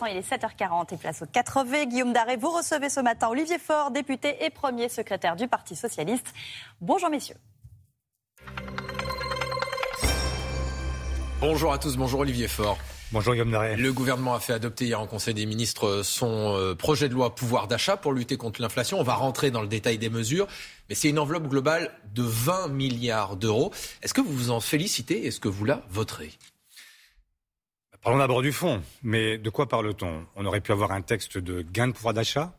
l'instant, il est 7h40 et place au 4V. Guillaume Daré, vous recevez ce matin Olivier Faure, député et premier secrétaire du Parti Socialiste. Bonjour messieurs. Bonjour à tous, bonjour Olivier Faure. Bonjour Guillaume Daré. Le gouvernement a fait adopter hier en Conseil des ministres son euh, projet de loi pouvoir d'achat pour lutter contre l'inflation. On va rentrer dans le détail des mesures, mais c'est une enveloppe globale de 20 milliards d'euros. Est-ce que vous vous en félicitez? Est-ce que vous la voterez? Parlons d'abord du fond. Mais de quoi parle-t-on? On aurait pu avoir un texte de gain de pouvoir d'achat.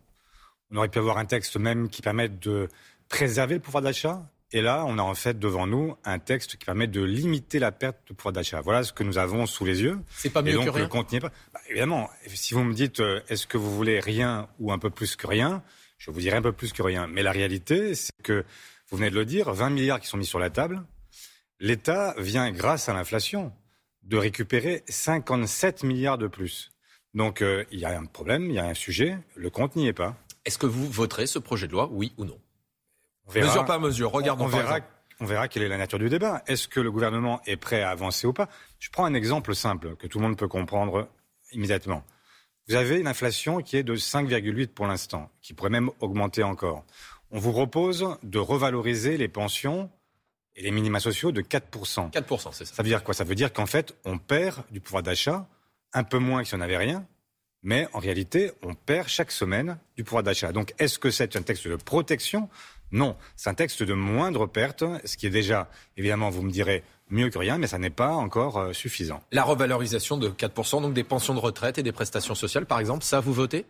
On aurait pu avoir un texte même qui permette de préserver le pouvoir d'achat. Et là, on a en fait devant nous un texte qui permet de limiter la perte de pouvoir d'achat. Voilà ce que nous avons sous les yeux. C'est pas mieux donc, que rien. Le pas. Bah, évidemment, si vous me dites euh, est-ce que vous voulez rien ou un peu plus que rien, je vous dirais un peu plus que rien. Mais la réalité, c'est que vous venez de le dire, 20 milliards qui sont mis sur la table. L'État vient, grâce à l'inflation, de récupérer 57 milliards de plus. Donc euh, il y a un problème, il y a un sujet, le compte n'y est pas. Est-ce que vous voterez ce projet de loi, oui ou non? On verra, Mesure par mesure, regardons on, verra, on verra quelle est la nature du débat. Est-ce que le gouvernement est prêt à avancer ou pas? Je prends un exemple simple que tout le monde peut comprendre immédiatement. Vous avez une inflation qui est de 5,8 pour l'instant, qui pourrait même augmenter encore. On vous propose de revaloriser les pensions et les minima sociaux de 4%. 4%, c'est ça. Ça veut dire quoi? Ça veut dire qu'en fait, on perd du pouvoir d'achat, un peu moins que si on n'avait rien, mais en réalité, on perd chaque semaine du pouvoir d'achat. Donc, est-ce que c'est un texte de protection? Non, c'est un texte de moindre perte, ce qui est déjà, évidemment, vous me direz, mieux que rien, mais ça n'est pas encore euh, suffisant. La revalorisation de 4%, donc des pensions de retraite et des prestations sociales, par exemple, ça, vous votez?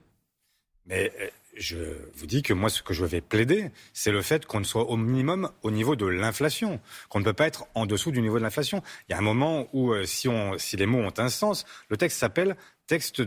Mais euh, je vous dis que moi, ce que je vais plaider, c'est le fait qu'on soit au minimum au niveau de l'inflation, qu'on ne peut pas être en dessous du niveau de l'inflation. Il y a un moment où, euh, si, on, si les mots ont un sens, le texte s'appelle texte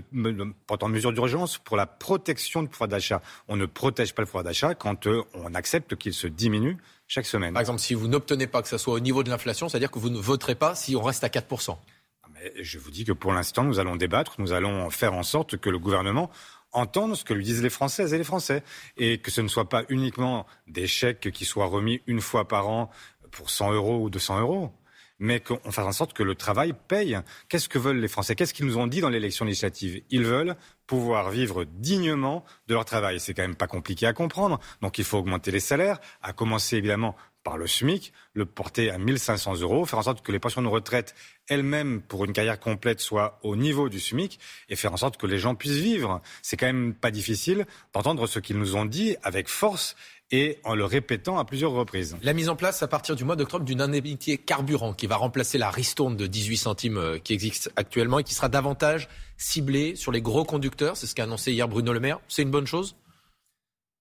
portant mesure d'urgence pour la protection du pouvoir d'achat. On ne protège pas le pouvoir d'achat quand euh, on accepte qu'il se diminue chaque semaine. Par exemple, si vous n'obtenez pas que ça soit au niveau de l'inflation, c'est-à-dire que vous ne voterez pas si on reste à 4%. Ah, mais je vous dis que pour l'instant, nous allons débattre, nous allons faire en sorte que le gouvernement entendre ce que lui disent les Françaises et les Français. Et que ce ne soit pas uniquement des chèques qui soient remis une fois par an pour 100 euros ou 200 euros mais qu'on fasse en sorte que le travail paye. Qu'est-ce que veulent les Français? Qu'est-ce qu'ils nous ont dit dans l'élection législative? Ils veulent pouvoir vivre dignement de leur travail. C'est quand même pas compliqué à comprendre. Donc il faut augmenter les salaires, à commencer évidemment par le SMIC, le porter à 1500 euros, faire en sorte que les pensions de retraite elles-mêmes, pour une carrière complète, soient au niveau du SMIC et faire en sorte que les gens puissent vivre. C'est quand même pas difficile d'entendre ce qu'ils nous ont dit avec force et en le répétant à plusieurs reprises. La mise en place à partir du mois d'octobre d'une indemnité carburant qui va remplacer la ristourne de 18 centimes euh, qui existe actuellement et qui sera davantage ciblée sur les gros conducteurs. C'est ce qu'a annoncé hier Bruno Le Maire. C'est une bonne chose?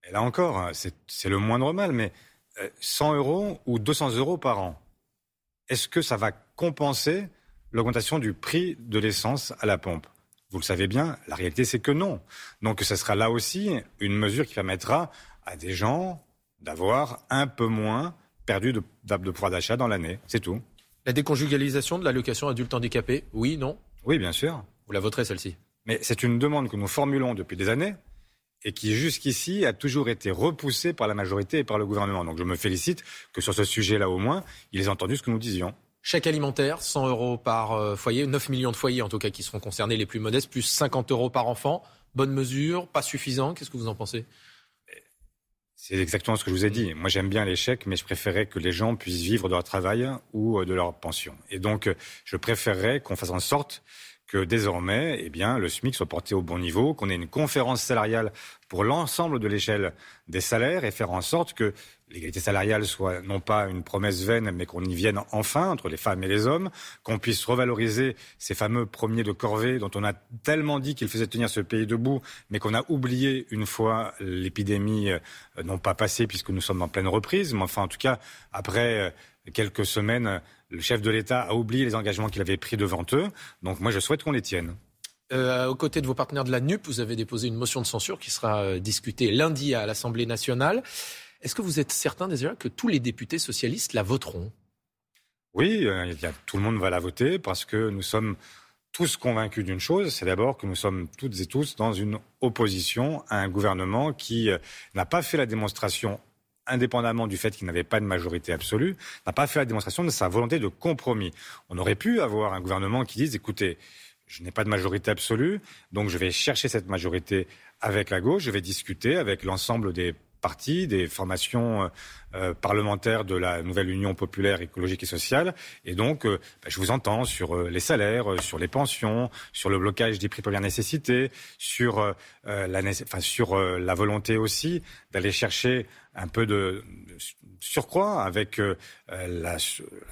Et là encore, c'est le moindre mal, mais 100 euh, euros ou 200 euros par an, est-ce que ça va compenser l'augmentation du prix de l'essence à la pompe? Vous le savez bien, la réalité c'est que non. Donc ce sera là aussi une mesure qui permettra à des gens d'avoir un peu moins perdu de, de pouvoir d'achat dans l'année. C'est tout. La déconjugalisation de l'allocation adulte handicapé, oui, non? Oui, bien sûr. Vous la voterez celle-ci? Mais c'est une demande que nous formulons depuis des années et qui jusqu'ici a toujours été repoussée par la majorité et par le gouvernement. Donc je me félicite que sur ce sujet-là au moins, ils aient entendu ce que nous disions. Chèque alimentaire, 100 euros par euh, foyer, 9 millions de foyers en tout cas qui seront concernés les plus modestes, plus 50 euros par enfant. Bonne mesure, pas suffisant, qu'est-ce que vous en pensez? C'est exactement ce que je vous ai dit. Moi, j'aime bien les chèques, mais je préférerais que les gens puissent vivre de leur travail ou euh, de leur pension. Et donc, euh, je préférerais qu'on fasse en sorte que désormais, eh bien, le SMIC soit porté au bon niveau, qu'on ait une conférence salariale pour l'ensemble de l'échelle des salaires et faire en sorte que l'égalité salariale soit non pas une promesse vaine, mais qu'on y vienne enfin entre les femmes et les hommes, qu'on puisse revaloriser ces fameux premiers de corvée dont on a tellement dit qu'ils faisaient tenir ce pays debout, mais qu'on a oublié une fois l'épidémie euh, non pas passée puisque nous sommes en pleine reprise, mais enfin en tout cas après euh, quelques semaines, le chef de l'État a oublié les engagements qu'il avait pris devant eux. Donc moi je souhaite qu'on les tienne. Euh, aux côtés de vos partenaires de la NUP, vous avez déposé une motion de censure qui sera discutée lundi à l'Assemblée nationale. Est-ce que vous êtes certain déjà que tous les députés socialistes la voteront? Oui, euh, tout le monde va la voter parce que nous sommes tous convaincus d'une chose, c'est d'abord que nous sommes toutes et tous dans une opposition à un gouvernement qui euh, n'a pas fait la démonstration indépendamment du fait qu'il n'avait pas de majorité absolue, n'a pas fait la démonstration de sa volonté de compromis. On aurait pu avoir un gouvernement qui dise, écoutez, je n'ai pas de majorité absolue, donc je vais chercher cette majorité avec la gauche, je vais discuter avec l'ensemble des partis, des formations euh, parlementaires de la nouvelle Union populaire écologique et sociale. Et donc, euh, bah, je vous entends sur euh, les salaires, sur les pensions, sur le blocage des prix première nécessité, sur la volonté aussi d'aller chercher un peu de, surcroît avec la,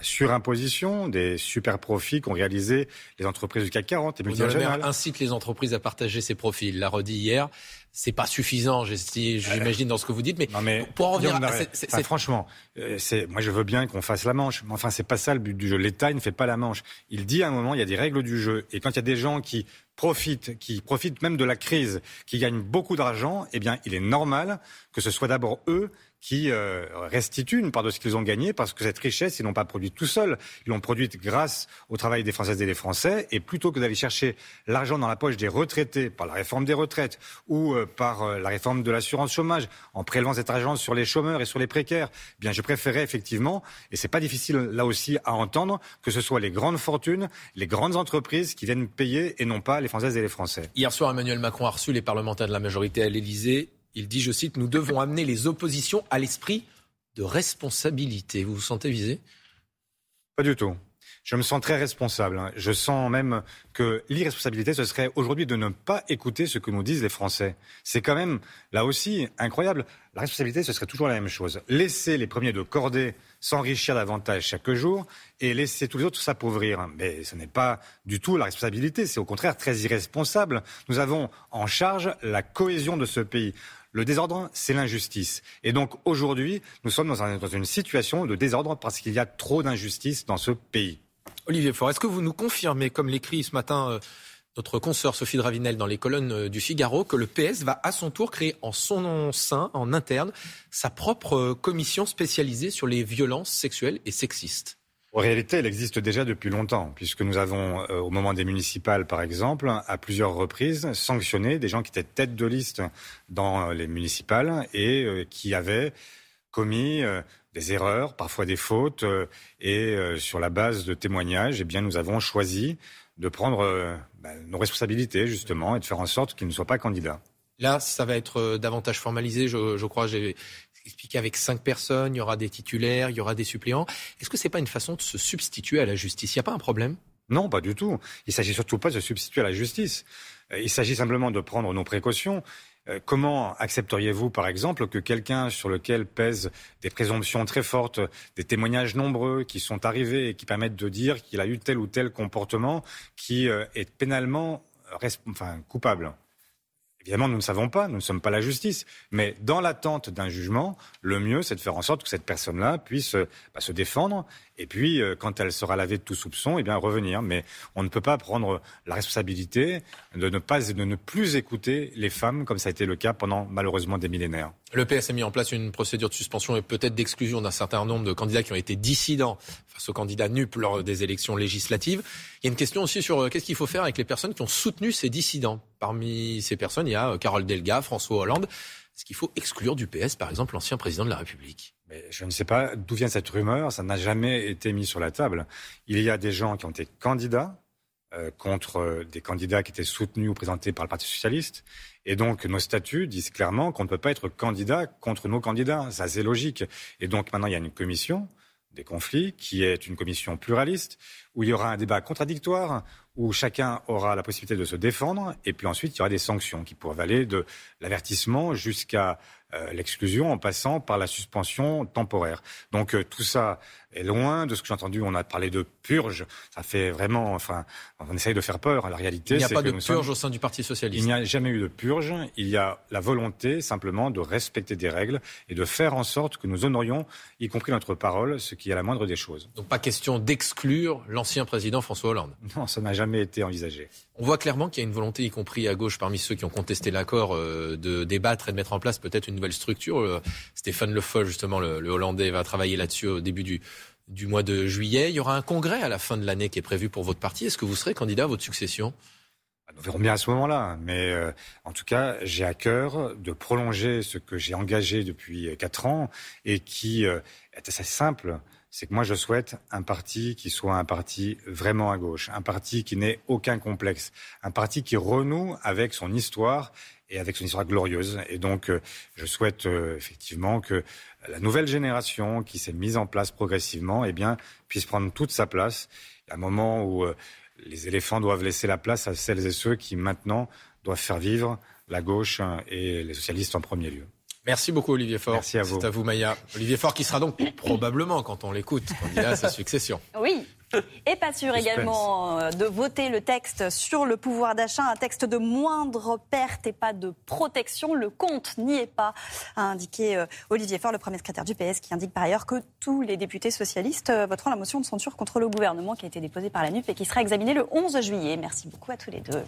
surimposition des super profits qu'ont réalisé les entreprises du CAC 40 et multinationales. incite les entreprises à partager ces profits. Il l'a redit hier c'est pas suffisant, j'imagine, dans ce que vous dites. Mais, pour en revenir à franchement, euh, moi je veux bien qu'on fasse la manche, mais enfin c'est pas ça le but du jeu. L'État ne fait pas la manche. Il dit à un moment il y a des règles du jeu, et quand il y a des gens qui profitent, qui profitent même de la crise, qui gagnent beaucoup d'argent, eh bien il est normal que ce soit d'abord eux qui euh, restituent une part de ce qu'ils ont gagné parce que cette richesse, ils n'ont pas produite tout seuls. Ils l'ont produite grâce au travail des Françaises et des Français. Et plutôt que d'aller chercher l'argent dans la poche des retraités par la réforme des retraites ou euh, par euh, la réforme de l'assurance chômage, en prélevant cet argent sur les chômeurs et sur les précaires, eh bien je préférais effectivement, et c'est pas difficile là aussi à entendre, que ce soit les grandes fortunes, les grandes entreprises qui viennent payer et non pas les Françaises et les Français. Hier soir, Emmanuel Macron a reçu les parlementaires de la majorité à l'Élysée il dit, je cite, Nous devons amener les oppositions à l'esprit de responsabilité. Vous vous sentez visé? Pas du tout. Je me sens très responsable. Hein. Je sens même que l'irresponsabilité, ce serait aujourd'hui de ne pas écouter ce que nous disent les Français. C'est quand même, là aussi, incroyable. La responsabilité, ce serait toujours la même chose. Laisser les premiers de cordée s'enrichir davantage chaque jour et laisser tous les autres s'appauvrir. Mais ce n'est pas du tout la responsabilité, c'est au contraire très irresponsable. Nous avons en charge la cohésion de ce pays. Le désordre, c'est l'injustice. Et donc aujourd'hui, nous sommes dans, une situation de désordre parce qu'il y a trop d'injustice dans ce pays. Olivier Faure, est-ce que vous nous confirmez, comme l'écrit ce matin euh, notre consoeur Sophie Dravinel dans les colonnes euh, du Figaro, que le PS va à son tour créer en son sein, en interne, sa propre euh, commission spécialisée sur les violences sexuelles et sexistes? En réalité, elle existe déjà depuis longtemps, puisque nous avons, au moment des municipales, par exemple, à plusieurs reprises, sanctionné des gens qui étaient tête de liste dans les municipales et qui avaient commis euh, des erreurs, parfois des fautes, et sur la base de témoignages, eh bien, nous avons choisi de prendre bah, nos responsabilités, justement, et de faire en sorte qu'ils ne soient pas candidats. Là, ça va être davantage formalisé, je, je crois. J'ai expliqué avec cinq personnes, il y aura des titulaires, il y aura des suppléants. Est-ce que ce n'est pas une façon de se substituer à la justice? Il n'y a pas un problème? Non, pas du tout. Il s'agit surtout pas de se substituer à la justice. Euh, il s'agit simplement de prendre nos précautions. Euh, comment accepteriez-vous, par exemple, que quelqu'un sur lequel pèsent des présomptions très fortes, des témoignages nombreux qui sont arrivés et qui permettent de dire qu'il a eu tel ou tel comportement qui euh, est pénalement enfin, coupable? Évidemment, nous ne savons pas, nous ne sommes pas la justice, mais dans l'attente d'un jugement, le mieux, c'est de faire en sorte que cette personne-là puisse bah, se défendre et puis, euh, quand elle sera lavée de tout soupçon, eh bien, revenir. Mais on ne peut pas prendre la responsabilité de ne, pas, de ne plus écouter les femmes, comme ça a été le cas pendant malheureusement des millénaires. Le PS a mis en place une procédure de suspension et peut-être d'exclusion d'un certain nombre de candidats qui ont été dissidents face aux candidats NUP lors des élections législatives. Il y a une question aussi sur euh, qu'est-ce qu'il faut faire avec les personnes qui ont soutenu ces dissidents? Parmi ces personnes, il y a euh, Carole Delga, François Hollande. Est-ce qu'il faut exclure du PS, par exemple, l'ancien président de la République? Mais Je ne sais pas d'où vient cette rumeur, ça n'a jamais été mis sur la table. Il y a des gens qui ont été candidats euh, contre euh, des candidats qui étaient soutenus ou présentés par le Parti socialiste. Et donc nos statuts disent clairement qu'on ne peut pas être candidat contre nos candidats. Ça, c'est logique. Et donc maintenant, il y a une commission des conflits, qui est une commission pluraliste, où il y aura un débat contradictoire, où chacun aura la possibilité de se défendre, et puis ensuite il y aura des sanctions qui pourraient aller de l'avertissement jusqu'à euh, l'exclusion en passant par la suspension temporaire. Donc euh, tout ça est loin de ce que j'ai entendu. On a parlé de purge. Ça fait vraiment, enfin, on essaye de faire peur. La réalité, il n'y a pas de purge au sein du Parti socialiste. Il n'y a jamais eu de purge. Il y a la volonté simplement de respecter des règles et de faire en sorte que nous honorions, y compris notre parole, ce qui est la moindre des choses. Donc pas question d'exclure l'ancien président François Hollande. Non, ça n'a jamais été envisagé. On voit clairement qu'il y a une volonté, y compris à gauche, parmi ceux qui ont contesté l'accord, euh, de débattre et de mettre en place peut-être une nouvelle structure. Euh, Stéphane Le Foll, justement, le, Hollandais, va travailler là-dessus au début du, du mois de juillet. Il y aura un congrès à la fin de l'année qui est prévu pour votre parti. Est-ce que vous serez candidat à votre succession? Bah, nous verrons bien à ce moment-là. Mais euh, en tout cas, j'ai à cœur de prolonger ce que j'ai engagé depuis quatre ans et qui est assez simple c'est que moi je souhaite un parti qui soit un parti vraiment à gauche, un parti qui n'ait aucun complexe, un parti qui renoue avec son histoire et avec son histoire glorieuse. Et donc, euh, je souhaite euh, effectivement que la nouvelle génération qui s'est mise en place progressivement, eh bien, puisse prendre toute sa place. A un moment où euh, les éléphants doivent laisser la place à celles et ceux qui maintenant doivent faire vivre la gauche hein, et les socialistes en premier lieu. Merci beaucoup Olivier Faure. Merci à vous. C'est à vous Maya. Olivier Faure qui sera donc probablement, quand on l'écoute, candidat à sa succession. Oui, et pas sûr également euh, de voter le texte sur le pouvoir d'achat, un texte de moindre perte et pas de protection. Le compte n'y est pas, a indiqué euh, Olivier Faure, le premier secrétaire du PS, qui indique par ailleurs que tous les députés socialistes euh, voteront la motion de censure contre le gouvernement qui a été déposée par la NUP et qui sera examinée le 11 juillet. Merci beaucoup à tous les deux.